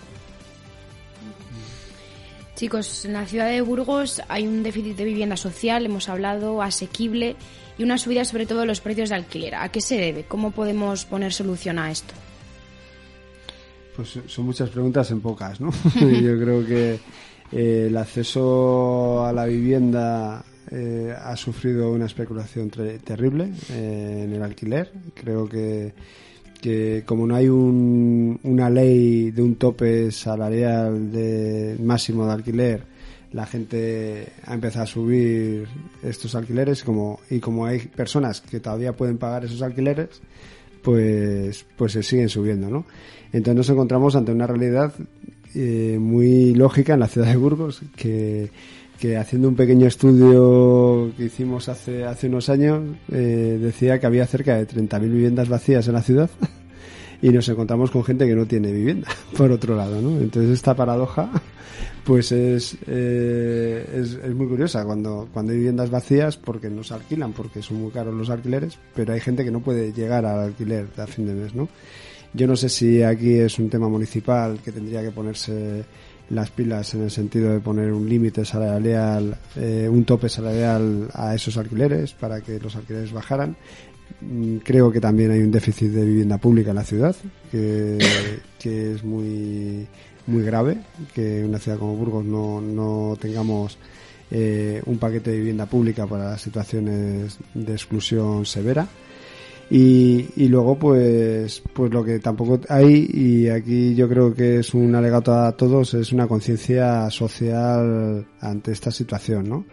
Chicos, en la ciudad de Burgos hay un déficit de vivienda social, hemos hablado, asequible y una subida sobre todo de los precios de alquiler. ¿A qué se debe? ¿Cómo podemos poner solución a esto? Pues son muchas preguntas en pocas, ¿no? Yo creo que eh, el acceso a la vivienda eh, ha sufrido una especulación terrible eh, en el alquiler. Creo que, que como no hay un- una ley de un tope salarial de máximo de alquiler, la gente ha empezado a subir estos alquileres como, y como hay personas que todavía pueden pagar esos alquileres, pues, pues se siguen subiendo, ¿no? Entonces nos encontramos ante una realidad eh, muy lógica en la ciudad de Burgos, que, que haciendo un pequeño estudio que hicimos hace, hace unos años, eh, decía que había cerca de 30.000 viviendas vacías en la ciudad y nos encontramos con gente que no tiene vivienda, por otro lado, ¿no? Entonces esta paradoja pues es, eh, es, muy curiosa cuando, cuando hay viviendas vacías porque no se alquilan, porque son muy caros los alquileres, pero hay gente que no puede llegar al alquiler a fin de mes, ¿no? Yo no sé si aquí es un tema municipal que tendría que ponerse las pilas en el sentido de poner un límite salarial, eh, un tope salarial a esos alquileres para que los alquileres bajaran. Mm, Creo que también hay un déficit de vivienda pública en la ciudad, que, que es muy, muy grave, que una ciudad como Burgos no, no tengamos eh, un paquete de vivienda pública para situaciones de exclusión severa. Y, y luego pues pues lo que tampoco hay y aquí yo creo que es un alegato a todos es una conciencia social ante esta situación no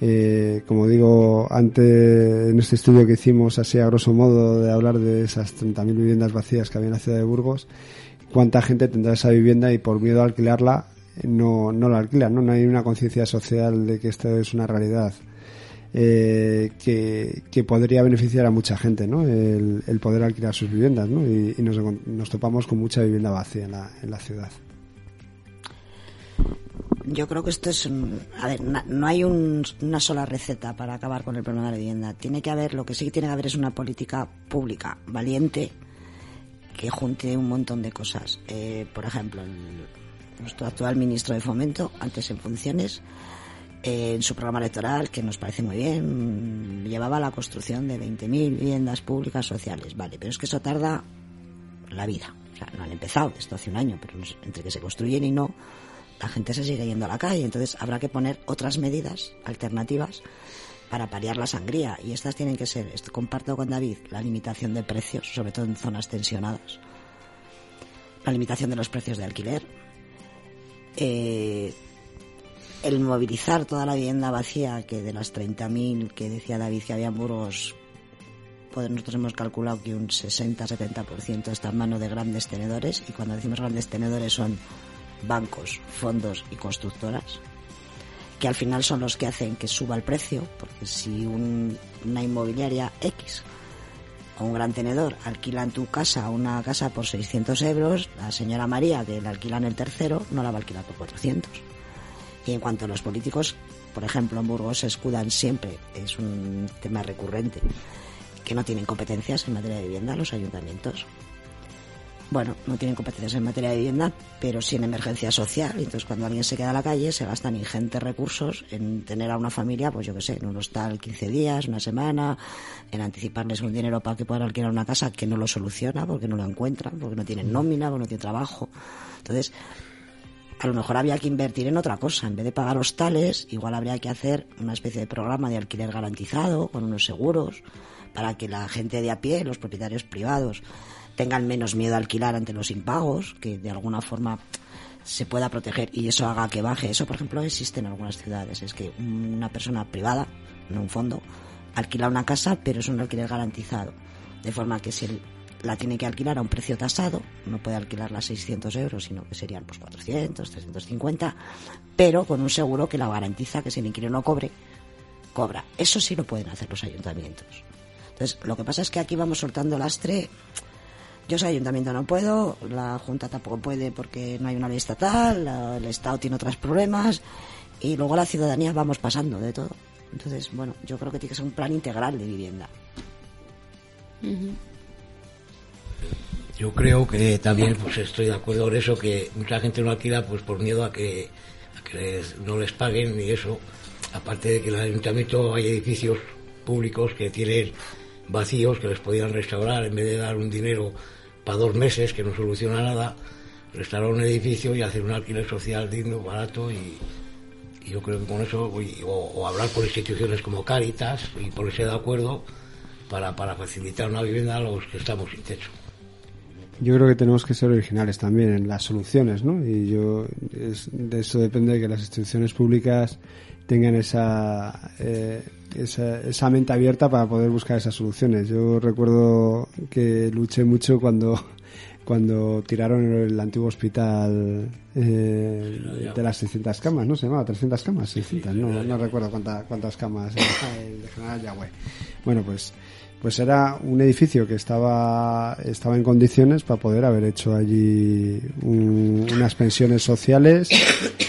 Eh, como digo antes en este estudio que hicimos así a grosso modo de hablar de esas 30.000 viviendas vacías que había en la ciudad de Burgos cuánta gente tendrá esa vivienda y por miedo a alquilarla no, no lo alquilan, ¿no? No hay una conciencia social de que esto es una realidad. Eh, que, que, podría beneficiar a mucha gente, ¿no? El, poder alquilar sus viviendas, y nos, nos, topamos con mucha vivienda vacía en la, en la ciudad. Yo creo que esto es un, a ver, no hay un, una sola receta para acabar con el problema de la vivienda. Tiene que haber, lo que sí que tiene que haber es una política pública valiente que junte un montón de cosas. Eh, por ejemplo, nuestro actual ministro de Fomento, antes en funciones, eh, en su programa electoral, que nos parece muy bien, llevaba la construcción de 20.000 viviendas públicas sociales. Vale, pero es que eso tarda la vida. O sea, no han empezado, esto hace un año, pero entre que se construyen y no, la gente se sigue yendo a la calle. Entonces habrá que poner otras medidas alternativas para paliar la sangría. Y estas tienen que ser, esto comparto con David, la limitación de precios, sobre todo en zonas tensionadas. La limitación de los precios de alquiler. Eh, el movilizar toda la vivienda vacía, que de las 30.000 que decía David que había en Burgos, pues nosotros hemos calculado que un 60-70% está en manos de grandes tenedores. Y cuando decimos grandes tenedores son bancos, fondos y constructoras, que al final son los que hacen que suba el precio, porque si un, una inmobiliaria X o un gran tenedor alquila en tu casa una casa por 600 euros, la señora María, que la alquila en el tercero, no la va a alquilar por 400. Y en cuanto a los políticos, por ejemplo, en Burgos se escudan siempre, es un tema recurrente, que no tienen competencias en materia de vivienda los ayuntamientos bueno, no tienen competencias en materia de vivienda, pero sí en emergencia social. Entonces, cuando alguien se queda a la calle, se gastan ingentes recursos en tener a una familia, pues yo qué sé, en un hostal 15 días, una semana, en anticiparles un dinero para que puedan alquilar una casa que no lo soluciona porque no lo encuentran, porque no tienen nómina, porque no tienen trabajo. Entonces, a lo mejor había que invertir en otra cosa. En vez de pagar hostales, igual habría que hacer una especie de programa de alquiler garantizado con unos seguros para que la gente de a pie, los propietarios privados, tengan menos miedo a alquilar ante los impagos, que de alguna forma se pueda proteger y eso haga que baje. Eso, por ejemplo, existe en algunas ciudades. Es que una persona privada, no un fondo, alquila una casa, pero es un alquiler garantizado. De forma que si la tiene que alquilar a un precio tasado, no puede alquilarla a 600 euros, sino que serían pues 400, 350, pero con un seguro que la garantiza que si el inquilino no cobre, cobra. Eso sí lo pueden hacer los ayuntamientos. Entonces, lo que pasa es que aquí vamos soltando lastre yo soy ayuntamiento, no puedo, la Junta tampoco puede porque no hay una ley estatal, el Estado tiene otros problemas y luego la ciudadanía vamos pasando de todo. Entonces, bueno, yo creo que tiene que ser un plan integral de vivienda. Yo creo que también pues estoy de acuerdo en eso, que mucha gente no alquila pues por miedo a que, no les paguen y eso. Aparte de que en el ayuntamiento hay edificios públicos que tienen vacíos que les podían restaurar en vez de dar un dinero para dos meses que no soluciona nada, restaurar un edificio y hacer un alquiler social digno, barato y, yo creo que con eso, o, hablar con instituciones como Cáritas y ponerse de acuerdo para, para facilitar una vivienda a los que estamos sin techo. Yo creo que tenemos que ser originales también en las soluciones, ¿no? Y yo, de eso depende que las instituciones públicas tengan esa, eh, esa, esa, mente abierta para poder buscar esas soluciones. Yo recuerdo que luché mucho cuando, cuando tiraron el antiguo hospital eh, de las 600 camas, ¿no? Se llamaba 300 camas, 600, no, no recuerdo cuántas cuántas camas, el de General Yagüe. Bueno, pues pues era un edificio que estaba, estaba en condiciones para poder haber hecho allí unas pensiones sociales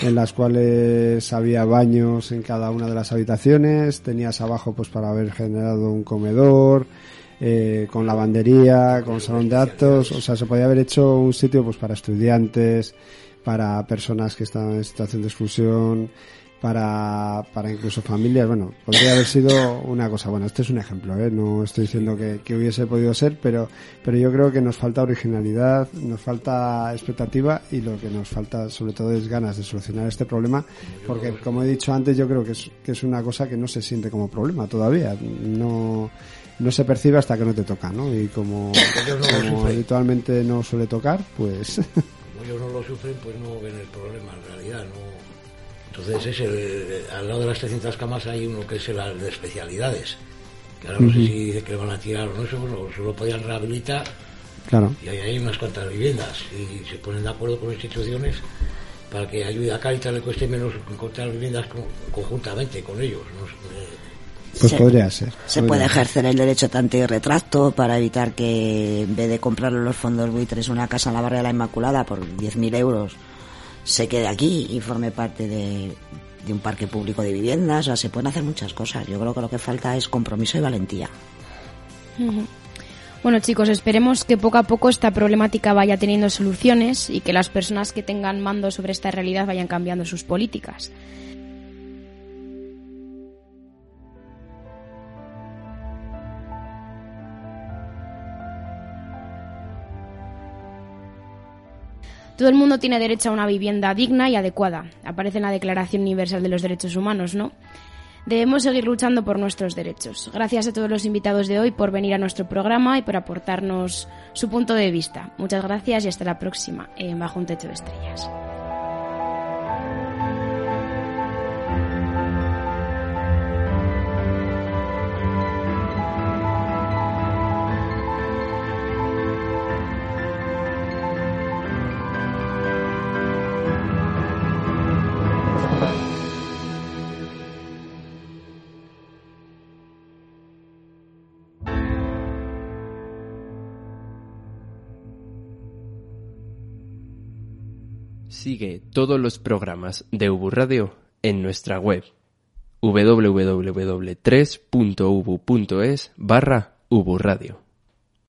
en las cuales había baños en cada una de las habitaciones, tenías abajo pues para haber generado un comedor, eh, con lavandería, con salón de actos, o sea, se podía haber hecho un sitio pues para estudiantes, para personas que estaban en situación de exclusión, para, para incluso familias. Bueno, podría haber sido una cosa. Bueno, este es un ejemplo, ¿eh? no estoy diciendo que, que, hubiese podido ser, pero, pero yo creo que nos falta originalidad, nos falta expectativa y lo que nos falta sobre todo es ganas de solucionar este problema, porque como he dicho antes, yo creo que es, que es una cosa que no se siente como problema todavía. No, no se percibe hasta que no te toca, ¿no? Y como, como habitualmente no suele tocar, pues... Como ellos no lo sufren, pues no ven el problema en realidad, no entonces, es el, al lado de las 300 camas hay uno que es el de especialidades. Que ahora no sé si dice que le van a tirar o no, eso solo, solo podían rehabilitar. Claro. Y ahí hay unas cuantas viviendas y se ponen de acuerdo con instituciones para que ayude a Caritas le cueste menos encontrar viviendas conjuntamente con ellos. Pues podría ser. Se puede ejercer el derecho tanto y retracto para evitar que en vez de comprar los fondos buitres una casa en la barria de la Inmaculada por 10.000 euros se quede aquí y forme parte de, un parque público de viviendas. O se pueden hacer muchas cosas. Yo creo que lo que falta es compromiso y valentía. Bueno chicos, esperemos que poco a poco esta problemática vaya teniendo soluciones y que las personas que tengan mando sobre esta realidad vayan cambiando sus políticas. Todo el mundo tiene derecho a una vivienda digna y adecuada. Aparece en la Declaración Universal de los Derechos Humanos, ¿no? Debemos seguir luchando por nuestros derechos. Gracias a todos los invitados de hoy por venir a nuestro programa y por aportarnos su punto de vista. Muchas gracias y hasta la próxima en Bajo un Techo de Estrellas. Sigue todos los programas de Ubu Radio en nuestra web www.3.ubu.es barra Ubu.